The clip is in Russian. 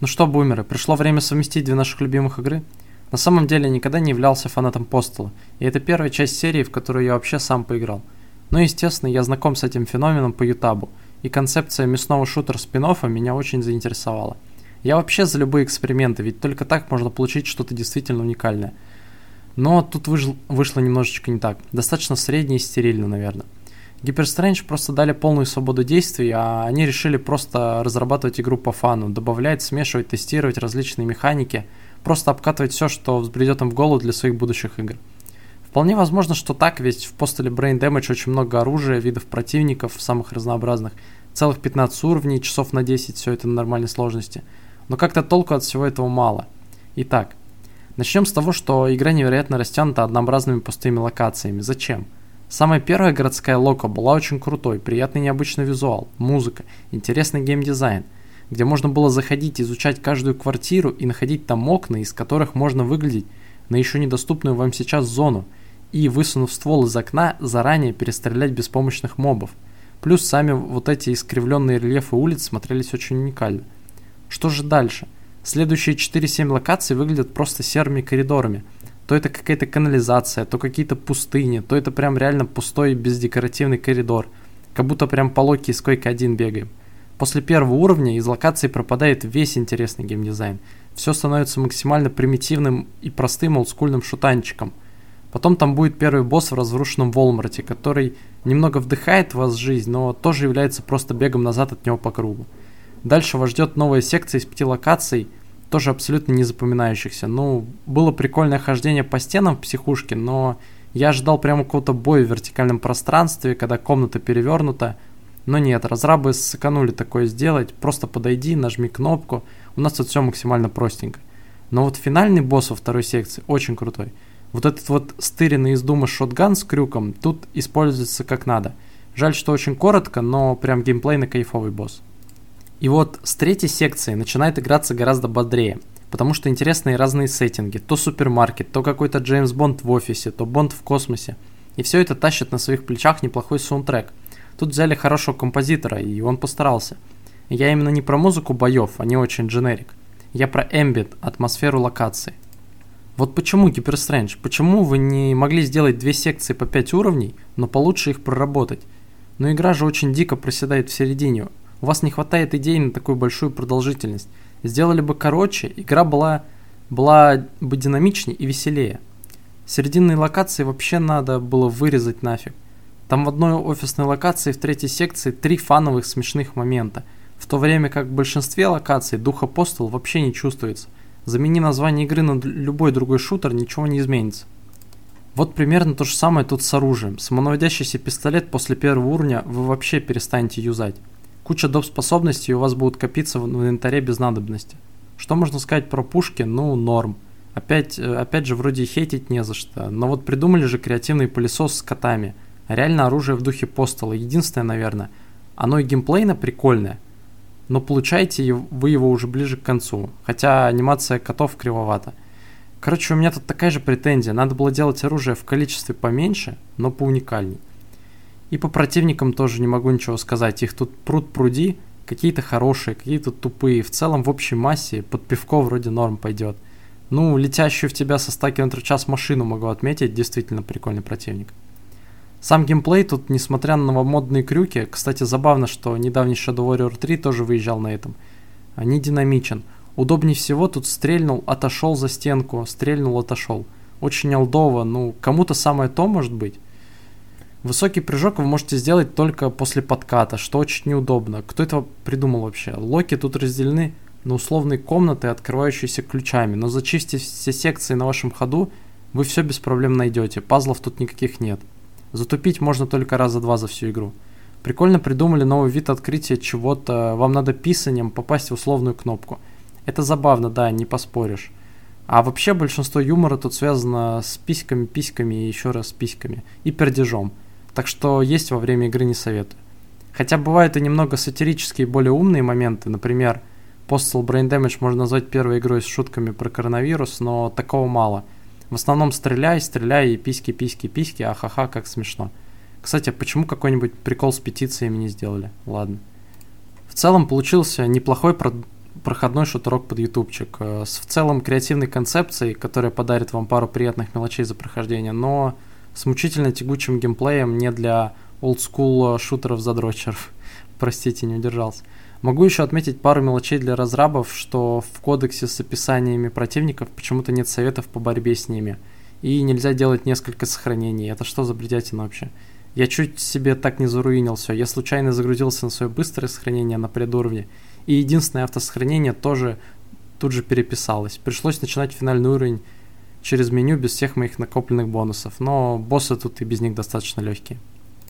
Ну что, бумеры, пришло время совместить две наших любимых игры? На самом деле я никогда не являлся фанатом Постела, и это первая часть серии, в которую я вообще сам поиграл. Но, естественно, я знаком с этим феноменом по Ютабу, и концепция мясного шутера спин меня очень заинтересовала. Я вообще за любые эксперименты, ведь только так можно получить что-то действительно уникальное. Но тут вышло немножечко не так. Достаточно средне и стерильно, наверное. Hyper просто дали полную свободу действий, а они решили просто разрабатывать игру по фану, добавлять, смешивать, тестировать различные механики, просто обкатывать все, что взбредет им в голову для своих будущих игр. Вполне возможно, что так, ведь в постеле Brain Damage очень много оружия, видов противников, самых разнообразных, целых 15 уровней, часов на 10, все это на нормальной сложности. Но как-то толку от всего этого мало. Итак, начнем с того, что игра невероятно растянута однообразными пустыми локациями. Зачем? Самая первая городская лока была очень крутой, приятный необычный визуал, музыка, интересный геймдизайн, где можно было заходить, изучать каждую квартиру и находить там окна, из которых можно выглядеть на еще недоступную вам сейчас зону, и, высунув ствол из окна, заранее перестрелять беспомощных мобов. Плюс сами вот эти искривленные рельефы улиц смотрелись очень уникально. Что же дальше? Следующие 4-7 локаций выглядят просто серыми коридорами – то это какая-то канализация, то какие-то пустыни, то это прям реально пустой бездекоративный коридор. Как будто прям по локе из койки один бегаем. После первого уровня из локации пропадает весь интересный геймдизайн. Все становится максимально примитивным и простым олдскульным шутанчиком. Потом там будет первый босс в разрушенном Волмарте, который немного вдыхает в вас жизнь, но тоже является просто бегом назад от него по кругу. Дальше вас ждет новая секция из пяти локаций – тоже абсолютно не запоминающихся. Ну, было прикольное хождение по стенам в психушке, но я ожидал прямо какого-то боя в вертикальном пространстве, когда комната перевернута. Но нет, разрабы сэкономили такое сделать. Просто подойди, нажми кнопку. У нас тут все максимально простенько. Но вот финальный босс во второй секции очень крутой. Вот этот вот стыренный из дума шотган с крюком тут используется как надо. Жаль, что очень коротко, но прям геймплейно кайфовый босс. И вот с третьей секции начинает играться гораздо бодрее, потому что интересные разные сеттинги. То супермаркет, то какой-то Джеймс Бонд в офисе, то Бонд в космосе. И все это тащит на своих плечах неплохой саундтрек. Тут взяли хорошего композитора, и он постарался. Я именно не про музыку боев, они очень дженерик. Я про эмбит, атмосферу локации. Вот почему Hyper Strange? Почему вы не могли сделать две секции по 5 уровней, но получше их проработать? Но игра же очень дико проседает в середине. У вас не хватает идей на такую большую продолжительность. Сделали бы короче, игра была, была бы динамичнее и веселее. Серединные локации вообще надо было вырезать нафиг. Там в одной офисной локации в третьей секции три фановых смешных момента, в то время как в большинстве локаций дух апостол вообще не чувствуется. Замени название игры на любой другой шутер, ничего не изменится. Вот примерно то же самое тут с оружием. Самонаводящийся пистолет после первого уровня вы вообще перестанете юзать. Куча доп. способностей у вас будут копиться в инвентаре без надобности. Что можно сказать про пушки? Ну, норм. Опять, э, опять же, вроде хейтить не за что. Но вот придумали же креативный пылесос с котами. Реально оружие в духе постола. Единственное, наверное, оно и геймплейно прикольное. Но получаете вы его уже ближе к концу. Хотя анимация котов кривовата. Короче, у меня тут такая же претензия. Надо было делать оружие в количестве поменьше, но поуникальней. И по противникам тоже не могу ничего сказать. Их тут пруд пруди, какие-то хорошие, какие-то тупые. В целом, в общей массе, под пивко вроде норм пойдет. Ну, летящую в тебя со 100 км в час машину могу отметить, действительно прикольный противник. Сам геймплей тут, несмотря на новомодные крюки, кстати, забавно, что недавний Shadow Warrior 3 тоже выезжал на этом, не динамичен. Удобнее всего тут стрельнул, отошел за стенку, стрельнул, отошел. Очень олдово, ну, кому-то самое то может быть. Высокий прыжок вы можете сделать только после подката, что очень неудобно. Кто это придумал вообще? Локи тут разделены на условные комнаты, открывающиеся ключами, но зачистив все секции на вашем ходу, вы все без проблем найдете, пазлов тут никаких нет. Затупить можно только раза два за всю игру. Прикольно придумали новый вид открытия чего-то, вам надо писанием попасть в условную кнопку. Это забавно, да, не поспоришь. А вообще большинство юмора тут связано с письками, письками и еще раз с письками. И пердежом. Так что есть во время игры не советую. Хотя бывают и немного сатирические более умные моменты, например, Postal Brain Damage можно назвать первой игрой с шутками про коронавирус, но такого мало. В основном стреляй, стреляй и письки, письки, письки, ахаха, как смешно. Кстати, почему какой-нибудь прикол с петициями не сделали? Ладно. В целом получился неплохой проходной шутерок под ютубчик. Э, с в целом креативной концепцией, которая подарит вам пару приятных мелочей за прохождение, но с мучительно тягучим геймплеем не для олдскул шутеров-задрочеров. Простите, не удержался. Могу еще отметить пару мелочей для разрабов, что в кодексе с описаниями противников почему-то нет советов по борьбе с ними. И нельзя делать несколько сохранений. Это что за бредятина вообще? Я чуть себе так не заруинил все. Я случайно загрузился на свое быстрое сохранение на предуровне. И единственное автосохранение тоже тут же переписалось. Пришлось начинать финальный уровень через меню без всех моих накопленных бонусов. Но боссы тут и без них достаточно легкие.